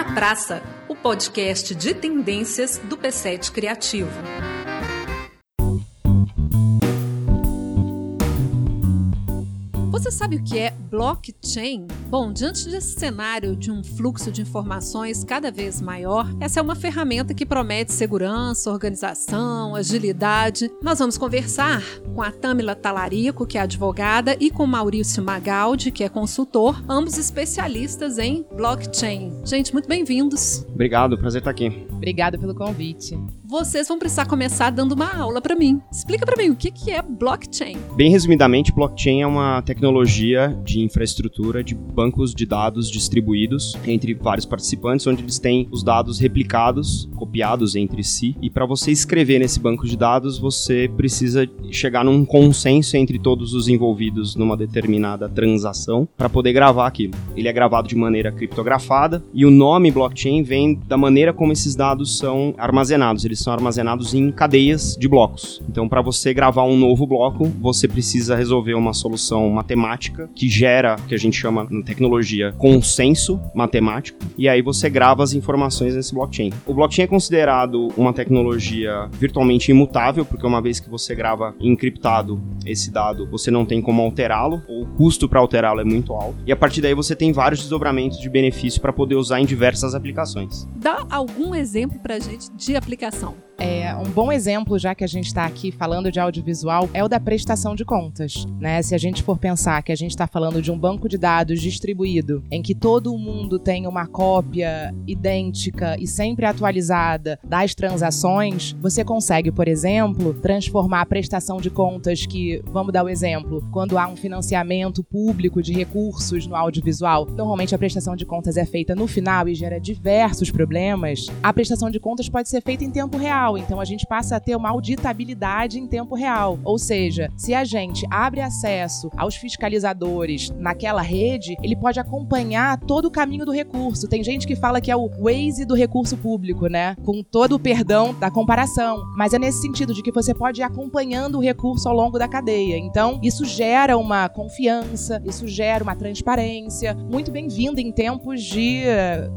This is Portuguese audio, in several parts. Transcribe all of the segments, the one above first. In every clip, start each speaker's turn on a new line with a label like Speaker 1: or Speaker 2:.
Speaker 1: na Praça, o podcast de tendências do P7 Criativo. Você sabe o que é blockchain? Bom, diante desse cenário de um fluxo de informações cada vez maior, essa é uma ferramenta que promete segurança, organização, agilidade. Nós vamos conversar com a Tamila Talarico, que é advogada, e com Maurício Magaldi, que é consultor, ambos especialistas em blockchain. Gente, muito bem-vindos.
Speaker 2: Obrigado, prazer estar aqui.
Speaker 3: Obrigada pelo convite.
Speaker 1: Vocês vão precisar começar dando uma aula para mim. Explica para mim o que é blockchain.
Speaker 2: Bem resumidamente, blockchain é uma tecnologia de infraestrutura de bancos de dados distribuídos entre vários participantes, onde eles têm os dados replicados, copiados entre si. E para você escrever nesse banco de dados, você precisa chegar num consenso entre todos os envolvidos numa determinada transação para poder gravar aquilo. Ele é gravado de maneira criptografada e o nome blockchain vem da maneira como esses dados são armazenados. Eles são armazenados em cadeias de blocos. Então, para você gravar um novo bloco, você precisa resolver uma solução matemática que gera, que a gente chama na tecnologia, consenso matemático, e aí você grava as informações nesse blockchain. O blockchain é considerado uma tecnologia virtualmente imutável, porque uma vez que você grava encriptado esse dado, você não tem como alterá-lo, ou o custo para alterá-lo é muito alto, e a partir daí você tem vários desdobramentos de benefício para poder usar em diversas aplicações.
Speaker 1: Dá algum exemplo para gente de aplicação?
Speaker 3: É, um bom exemplo, já que a gente está aqui falando de audiovisual, é o da prestação de contas. Né? Se a gente for pensar que a gente está falando de um banco de dados distribuído, em que todo mundo tem uma cópia idêntica e sempre atualizada das transações, você consegue, por exemplo, transformar a prestação de contas que, vamos dar o um exemplo, quando há um financiamento público de recursos no audiovisual, normalmente a prestação de contas é feita no final e gera diversos problemas. A prestação de contas pode ser feita em tempo real. Então a gente passa a ter uma auditabilidade em tempo real. Ou seja, se a gente abre acesso aos fiscalizadores naquela rede, ele pode acompanhar todo o caminho do recurso. Tem gente que fala que é o Waze do recurso público, né? Com todo o perdão da comparação. Mas é nesse sentido de que você pode ir acompanhando o recurso ao longo da cadeia. Então, isso gera uma confiança, isso gera uma transparência muito bem-vinda em tempos de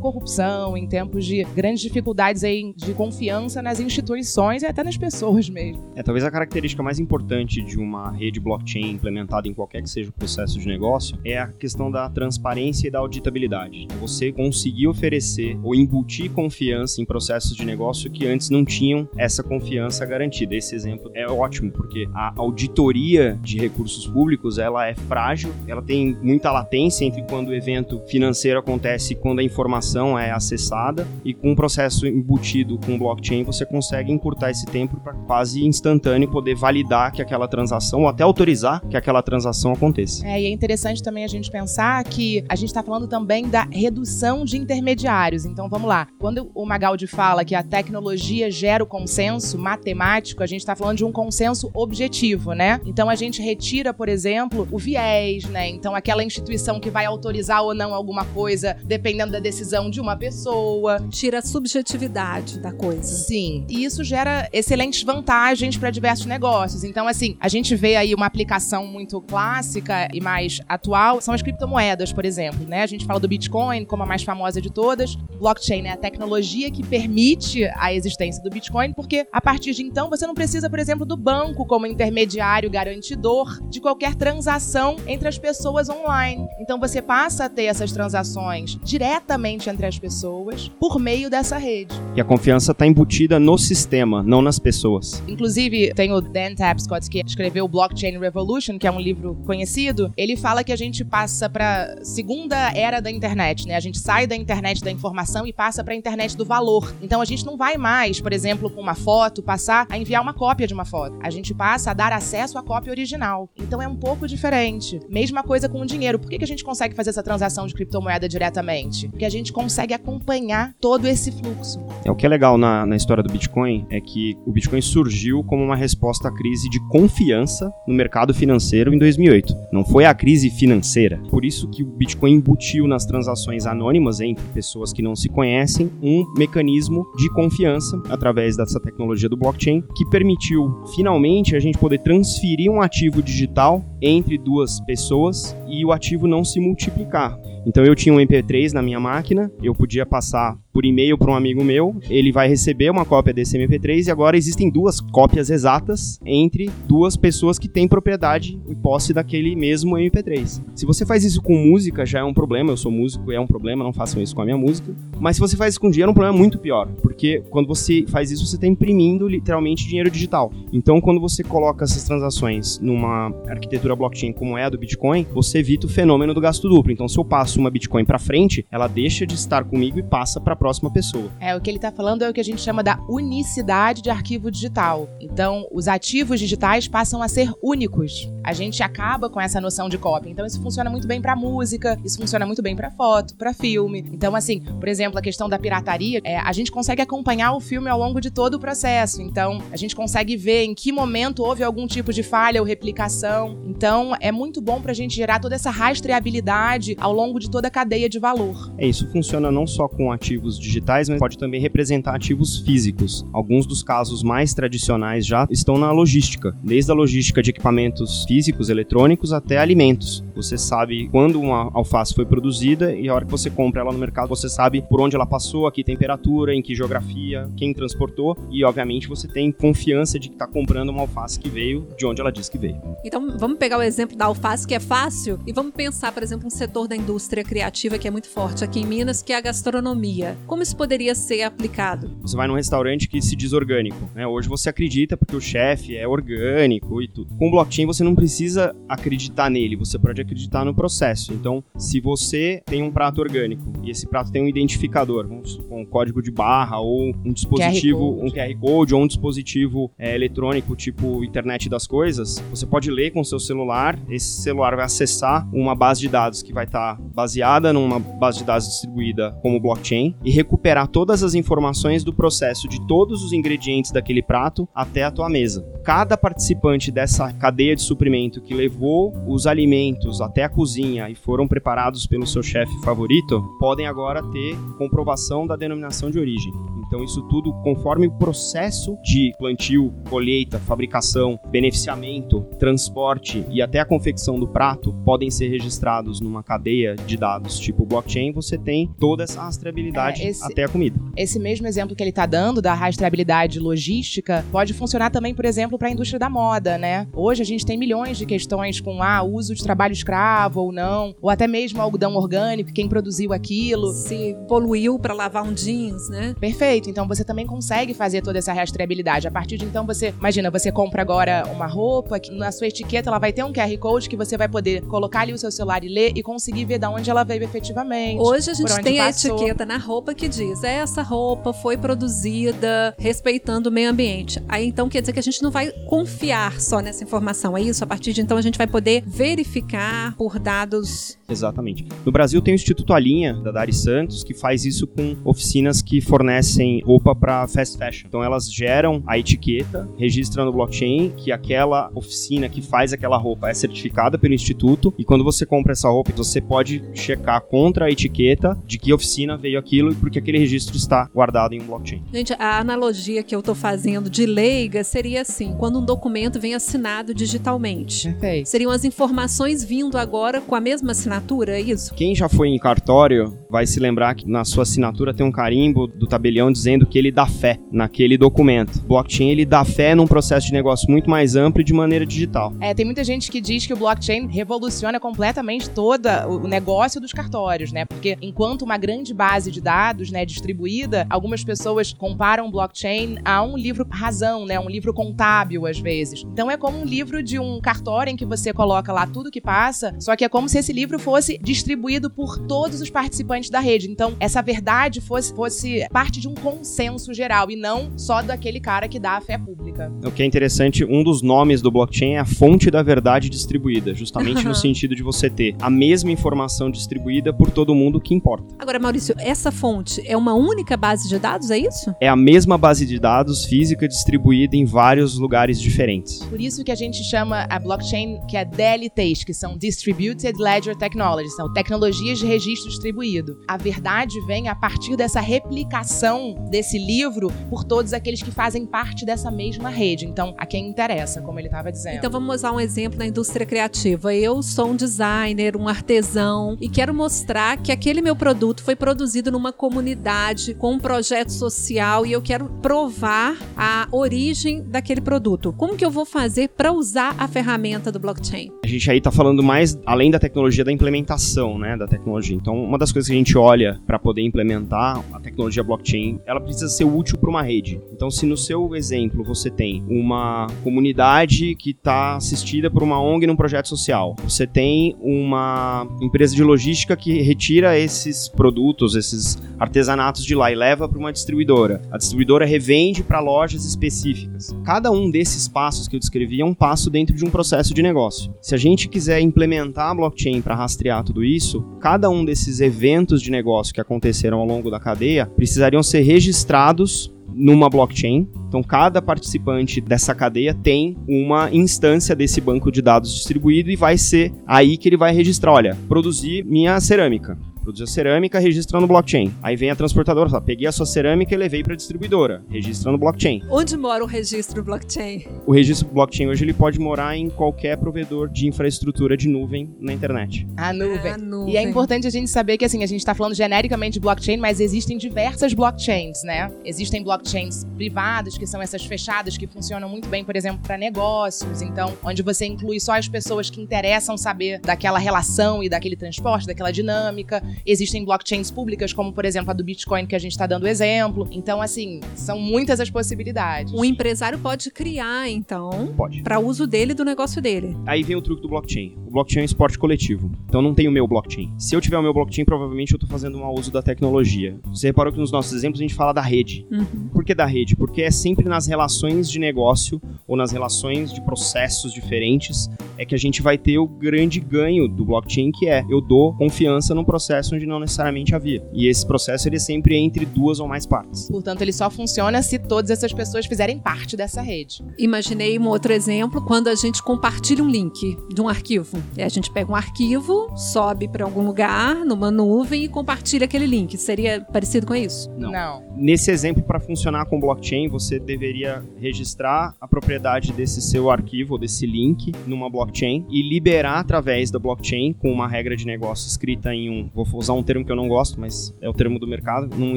Speaker 3: corrupção, em tempos de grandes dificuldades aí de confiança nas instituições e até nas pessoas mesmo.
Speaker 2: É, talvez a característica mais importante de uma rede blockchain implementada em qualquer que seja o processo de negócio é a questão da transparência e da auditabilidade. Você conseguir oferecer ou embutir confiança em processos de negócio que antes não tinham essa confiança garantida. Esse exemplo é ótimo porque a auditoria de recursos públicos ela é frágil, ela tem muita latência entre quando o evento financeiro acontece e quando a informação é acessada e com um processo embutido com blockchain você consegue consegue encurtar esse tempo para quase instantâneo poder validar que aquela transação ou até autorizar que aquela transação aconteça.
Speaker 3: É, e é interessante também a gente pensar que a gente está falando também da redução de intermediários. Então vamos lá. Quando o Magaldi fala que a tecnologia gera o consenso matemático, a gente está falando de um consenso objetivo, né? Então a gente retira, por exemplo, o viés, né? Então aquela instituição que vai autorizar ou não alguma coisa, dependendo da decisão de uma pessoa.
Speaker 1: Tira a subjetividade da coisa.
Speaker 3: Sim. E isso gera excelentes vantagens para diversos negócios. Então, assim, a gente vê aí uma aplicação muito clássica e mais atual, são as criptomoedas, por exemplo, né? A gente fala do Bitcoin como a mais famosa de todas. Blockchain é a tecnologia que permite a existência do Bitcoin, porque a partir de então você não precisa, por exemplo, do banco como intermediário garantidor de qualquer transação entre as pessoas online. Então você passa a ter essas transações diretamente entre as pessoas por meio dessa rede.
Speaker 2: E a confiança está embutida no sistema, não nas pessoas.
Speaker 3: Inclusive, tem o Dan Tapscott que escreveu Blockchain Revolution, que é um livro conhecido. Ele fala que a gente passa para segunda era da internet, né? A gente sai da internet da informação e passa para a internet do valor. Então a gente não vai mais, por exemplo, com uma foto, passar a enviar uma cópia de uma foto. A gente passa a dar acesso à cópia original. Então é um pouco diferente. Mesma coisa com o dinheiro. Por que, que a gente consegue fazer essa transação de criptomoeda diretamente? Porque a gente consegue acompanhar todo esse fluxo.
Speaker 2: É o que é legal na, na história do Bitcoin Bitcoin é que o Bitcoin surgiu como uma resposta à crise de confiança no mercado financeiro em 2008. Não foi a crise financeira. Por isso que o Bitcoin embutiu nas transações anônimas entre pessoas que não se conhecem um mecanismo de confiança através dessa tecnologia do blockchain que permitiu finalmente a gente poder transferir um ativo digital entre duas pessoas e o ativo não se multiplicar. Então eu tinha um MP3 na minha máquina, eu podia passar por e-mail para um amigo meu, ele vai receber uma cópia desse MP3 e agora existem duas cópias exatas entre duas pessoas que têm propriedade e posse daquele mesmo MP3. Se você faz isso com música, já é um problema, eu sou músico, é um problema, não façam isso com a minha música. Mas se você faz isso com dinheiro, é um problema muito pior, porque quando você faz isso, você está imprimindo literalmente dinheiro digital. Então, quando você coloca essas transações numa arquitetura blockchain como é a do Bitcoin, você evita o fenômeno do gasto duplo. Então, se eu passo uma Bitcoin para frente, ela deixa de estar comigo e passa para próxima pessoa.
Speaker 3: É, o que ele está falando é o que a gente chama da unicidade de arquivo digital. Então, os ativos digitais passam a ser únicos. A gente acaba com essa noção de cópia. Então, isso funciona muito bem para música, isso funciona muito bem para foto, para filme. Então, assim, por exemplo, a questão da pirataria, é, a gente consegue acompanhar o filme ao longo de todo o processo. Então, a gente consegue ver em que momento houve algum tipo de falha ou replicação. Então, é muito bom para a gente gerar toda essa rastreabilidade ao longo de toda a cadeia de valor.
Speaker 2: É, isso funciona não só com ativos ativos digitais, mas pode também representar ativos físicos. Alguns dos casos mais tradicionais já estão na logística, desde a logística de equipamentos físicos, eletrônicos, até alimentos. Você sabe quando uma alface foi produzida e a hora que você compra ela no mercado, você sabe por onde ela passou, a que temperatura, em que geografia, quem transportou e, obviamente, você tem confiança de que está comprando uma alface que veio de onde ela diz que veio.
Speaker 1: Então, vamos pegar o exemplo da alface, que é fácil, e vamos pensar, por exemplo, um setor da indústria criativa que é muito forte aqui em Minas, que é a gastronomia. Como isso poderia ser aplicado?
Speaker 2: Você vai num restaurante que se diz orgânico, né? Hoje você acredita porque o chefe é orgânico e tudo. Com blockchain você não precisa acreditar nele, você pode acreditar no processo. Então, se você tem um prato orgânico e esse prato tem um identificador, um código de barra ou um dispositivo, QR um QR Code ou um dispositivo é, eletrônico tipo internet das coisas, você pode ler com seu celular. Esse celular vai acessar uma base de dados que vai estar tá baseada numa base de dados distribuída como blockchain e recuperar todas as informações do processo de todos os ingredientes daquele prato até a tua mesa. Cada participante dessa cadeia de suprimento que levou os alimentos até a cozinha e foram preparados pelo seu chefe favorito, podem agora ter comprovação da denominação de origem. Então, isso tudo conforme o processo de plantio, colheita, fabricação, beneficiamento, transporte e até a confecção do prato podem ser registrados numa cadeia de dados tipo blockchain. Você tem toda essa rastreabilidade é, esse, até a comida.
Speaker 3: Esse mesmo exemplo que ele está dando da rastreabilidade logística pode funcionar também, por exemplo, para a indústria da moda, né? Hoje a gente tem milhões de questões com ah, uso de trabalho escravo ou não, ou até mesmo algodão orgânico, quem produziu aquilo.
Speaker 1: Se poluiu para lavar um jeans, né?
Speaker 3: Perfeito Então você também consegue fazer toda essa rastreabilidade. A partir de então você, imagina, você compra agora uma roupa, que na sua etiqueta ela vai ter um QR Code que você vai poder colocar ali o seu celular e ler e conseguir ver de onde ela veio efetivamente.
Speaker 1: Hoje a gente tem passou. a etiqueta na roupa que diz: essa roupa foi produzida respeitando o meio ambiente. Aí então quer dizer que a gente não vai confiar só nessa informação, é isso? A partir de então a gente vai poder verificar por dados.
Speaker 2: Exatamente. No Brasil tem o Instituto Alinha, da Dari Santos, que faz isso com oficinas que fornecem roupa para fast fashion. Então elas geram a etiqueta, registram no blockchain que aquela oficina que faz aquela roupa é certificada pelo instituto e quando você compra essa roupa, você pode checar contra a etiqueta de que oficina veio aquilo e porque aquele registro está guardado em um blockchain.
Speaker 1: Gente, a analogia que eu estou fazendo de leiga seria assim, quando um documento vem assinado digitalmente. Perfeito. Seriam as informações vindo agora com a mesma assinatura, é isso?
Speaker 2: Quem já foi em cartório vai se lembrar que na sua assinatura tem um carimbo do tabelião dizendo que ele dá fé naquele documento. Blockchain ele dá fé num processo de negócio muito mais amplo e de maneira digital.
Speaker 3: É, tem muita gente que diz que o blockchain revoluciona completamente todo o negócio dos cartórios, né? Porque enquanto uma grande base de dados, né, distribuída, algumas pessoas comparam blockchain a um livro razão, né, um livro contábil às vezes. Então é como um livro de um cartório em que você coloca lá tudo que passa, só que é como se esse livro fosse distribuído por todos os participantes da rede. Então essa verdade fosse, fosse parte de um consenso geral e não só daquele cara que dá a fé pública.
Speaker 2: O que é interessante, um dos nomes do blockchain é a fonte da verdade distribuída, justamente no sentido de você ter a mesma informação distribuída por todo mundo que importa.
Speaker 1: Agora, Maurício, essa fonte é uma única base de dados, é isso?
Speaker 2: É a mesma base de dados física distribuída em vários lugares diferentes.
Speaker 3: Por isso que a gente chama a blockchain que é DLTs, que são Distributed Ledger Technologies, são tecnologias de registro distribuído. A verdade vem a partir dessa replicação desse livro por todos aqueles que fazem parte dessa mesma rede. Então, a quem interessa, como ele estava dizendo.
Speaker 1: Então, vamos usar um exemplo na indústria criativa. Eu sou um designer, um artesão e quero mostrar que aquele meu produto foi produzido numa comunidade com um projeto social e eu quero provar a origem daquele produto. Como que eu vou fazer para usar a ferramenta do blockchain?
Speaker 2: A gente aí está falando mais além da tecnologia da implementação, né, da tecnologia. Então, uma das coisas que a gente olha para poder implementar a tecnologia blockchain, ela precisa ser útil para uma rede. Então, se no seu exemplo você tem uma comunidade que está assistida por uma ONG num projeto social, você tem uma empresa de logística que retira esses produtos, esses artesanatos de lá e leva para uma distribuidora. A distribuidora revende para lojas específicas. Cada um desses passos que eu descrevi é um passo dentro de um processo de negócio. Se a gente quiser implementar a blockchain para rastrear tudo isso, cada um desses eventos de negócio que aconteceram ao longo da cadeia precisariam ser registrados numa blockchain. Então, cada participante dessa cadeia tem uma instância desse banco de dados distribuído e vai ser aí que ele vai registrar: olha, produzir minha cerâmica produziu cerâmica, registra no blockchain. Aí vem a transportadora, fala, peguei a sua cerâmica e levei para a distribuidora, registra no blockchain.
Speaker 1: Onde mora o registro blockchain?
Speaker 2: O registro blockchain hoje ele pode morar em qualquer provedor de infraestrutura de nuvem na internet.
Speaker 3: A nuvem.
Speaker 1: A nuvem.
Speaker 3: E é importante a gente saber que assim, a gente está falando genericamente de blockchain, mas existem diversas blockchains, né? Existem blockchains privadas, que são essas fechadas que funcionam muito bem, por exemplo, para negócios, então, onde você inclui só as pessoas que interessam saber daquela relação e daquele transporte, daquela dinâmica. Existem blockchains públicas, como por exemplo a do Bitcoin que a gente está dando exemplo. Então, assim, são muitas as possibilidades.
Speaker 1: Um empresário pode criar, então,
Speaker 2: Pode.
Speaker 1: para uso dele e do negócio dele.
Speaker 2: Aí vem o truque do blockchain. O blockchain é um esporte coletivo. Então não tem o meu blockchain. Se eu tiver o meu blockchain, provavelmente eu estou fazendo um mau uso da tecnologia. Você reparou que nos nossos exemplos a gente fala da rede.
Speaker 1: Uhum.
Speaker 2: Por que da rede? Porque é sempre nas relações de negócio ou nas relações de processos diferentes é que a gente vai ter o grande ganho do blockchain, que é eu dou confiança num processo onde não necessariamente havia. E esse processo ele é sempre entre duas ou mais partes.
Speaker 3: Portanto, ele só funciona se todas essas pessoas fizerem parte dessa rede.
Speaker 1: Imaginei um outro exemplo quando a gente compartilha um link de um arquivo. E a gente pega um arquivo, sobe para algum lugar, numa nuvem e compartilha aquele link. Seria parecido com isso?
Speaker 2: Não. Nesse exemplo, para funcionar com blockchain, você deveria registrar a propriedade desse seu arquivo, ou desse link, numa blockchain e liberar através da blockchain, com uma regra de negócio escrita em um. Vou usar um termo que eu não gosto, mas é o termo do mercado, num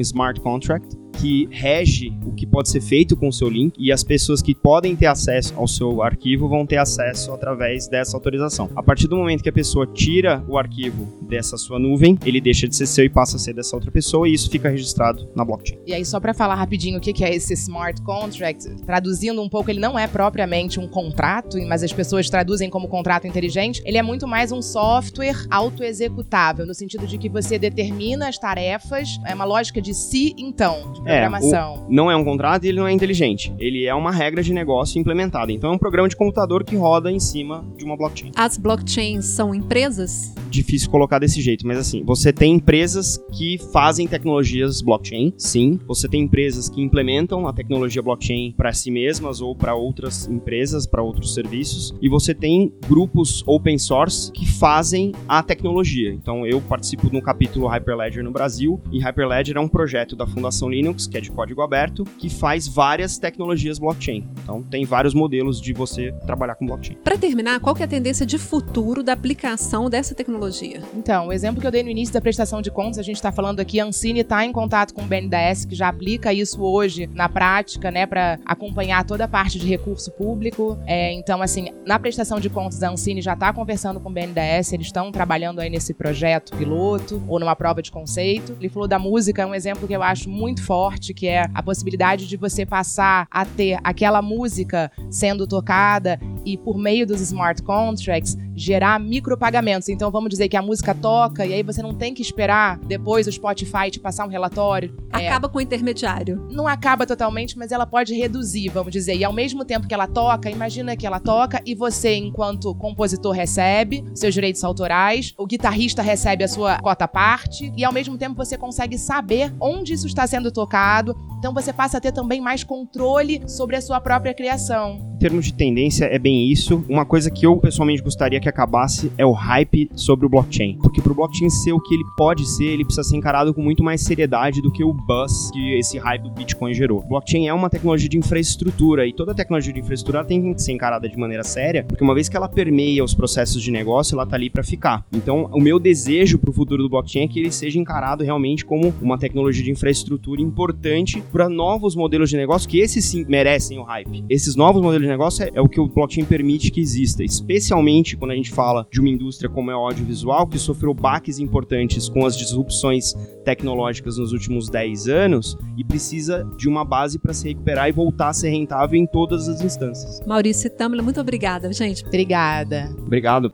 Speaker 2: smart contract, que rege o que pode ser feito com o seu link e as pessoas que podem ter acesso ao seu arquivo vão ter acesso através dessa autorização. A partir do momento que a pessoa tira o arquivo dessa sua nuvem, ele deixa de ser seu e passa a ser dessa outra pessoa e isso fica registrado na blockchain.
Speaker 3: E aí, só para falar rapidinho o que é esse smart contract, traduzindo um pouco, ele não é propriamente um contrato, mas as pessoas traduzem como contrato inteligente. Ele é muito mais um software autoexecutável, no sentido de que você determina as tarefas, é uma lógica de si então, de programação.
Speaker 2: o- não é um contrato e ele não é inteligente. Ele é uma regra de negócio implementada. Então é um programa de computador que roda em cima de uma blockchain.
Speaker 1: As blockchains são empresas?
Speaker 2: Difícil colocar desse jeito, mas assim, você tem empresas que fazem tecnologias blockchain, sim. Você tem empresas que implementam a tecnologia blockchain para si mesmas ou para outras empresas, para outros serviços. E você tem grupos open source que fazem a tecnologia. Então eu participo no capítulo Hyperledger no Brasil e Hyperledger é um projeto da Fundação Linux, que é de código aberto, que faz várias tecnologias blockchain. Então tem vários modelos de você trabalhar com blockchain.
Speaker 1: Para terminar, qual que é a tendência de futuro da aplicação dessa tecnologia?
Speaker 3: Então, o exemplo que eu dei no início da prestação de contas, a gente está falando aqui, a Ancine está em contato com o BNDES, que já aplica isso hoje na prática, né, para acompanhar toda a parte de recurso público. É, então, assim, na prestação de contas, a Ancine já está conversando com o BNDES, eles estão trabalhando aí nesse projeto piloto ou numa prova de conceito. Ele falou da música, é um exemplo que eu acho muito forte, que é a possibilidade de você passar a ter aquela música sendo tocada e por meio dos smart contracts gerar micropagamentos. Então vamos dizer que a música toca e aí você não tem que esperar depois o Spotify te passar um relatório. É,
Speaker 1: Acaba com o intermediário.
Speaker 3: não acaba totalmente, mas ela pode reduzir, vamos dizer. E ao mesmo tempo que ela toca, imagina que ela toca e você, enquanto compositor, recebe seus direitos autorais, o guitarrista recebe a sua cota parte, e ao mesmo tempo você consegue saber onde isso está sendo tocado. Então você passa a ter também mais controle sobre a sua própria criação.
Speaker 2: Termos de tendência, é bem isso. Uma coisa que eu pessoalmente gostaria que acabasse é o hype sobre o blockchain. Porque pro blockchain ser o que ele pode ser, ele precisa ser encarado com muito mais seriedade do que o buzz que esse hype do Bitcoin gerou. Blockchain é uma tecnologia de infraestrutura e toda tecnologia de infraestrutura tem que ser encarada de maneira séria, porque uma vez que ela permeia os processos de negócio, ela tá ali para ficar. Então, o meu desejo pro futuro do blockchain é que ele seja encarado realmente como uma tecnologia de infraestrutura importante para novos modelos de negócio que esses sim merecem o hype. Esses novos modelos de negócio é, é o que o blockchain permite que exista, especialmente quando a gente fala de uma indústria como é o audiovisual, que sofreu baques importantes com as disrupções tecnológicas nos últimos 10 anos e precisa de uma base para se recuperar e voltar a ser rentável em todas as instâncias.
Speaker 1: Maurício Tamla, muito obrigada, gente.
Speaker 3: Obrigada.
Speaker 2: Obrigado.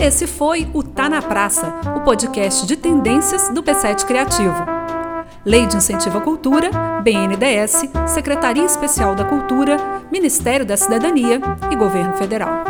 Speaker 1: Esse foi o Tá na Praça, o podcast de tendências do P7 Criativo. Lei de Incentivo à Cultura, BNDES, Secretaria Especial da Cultura, Ministério da Cidadania e Governo Federal.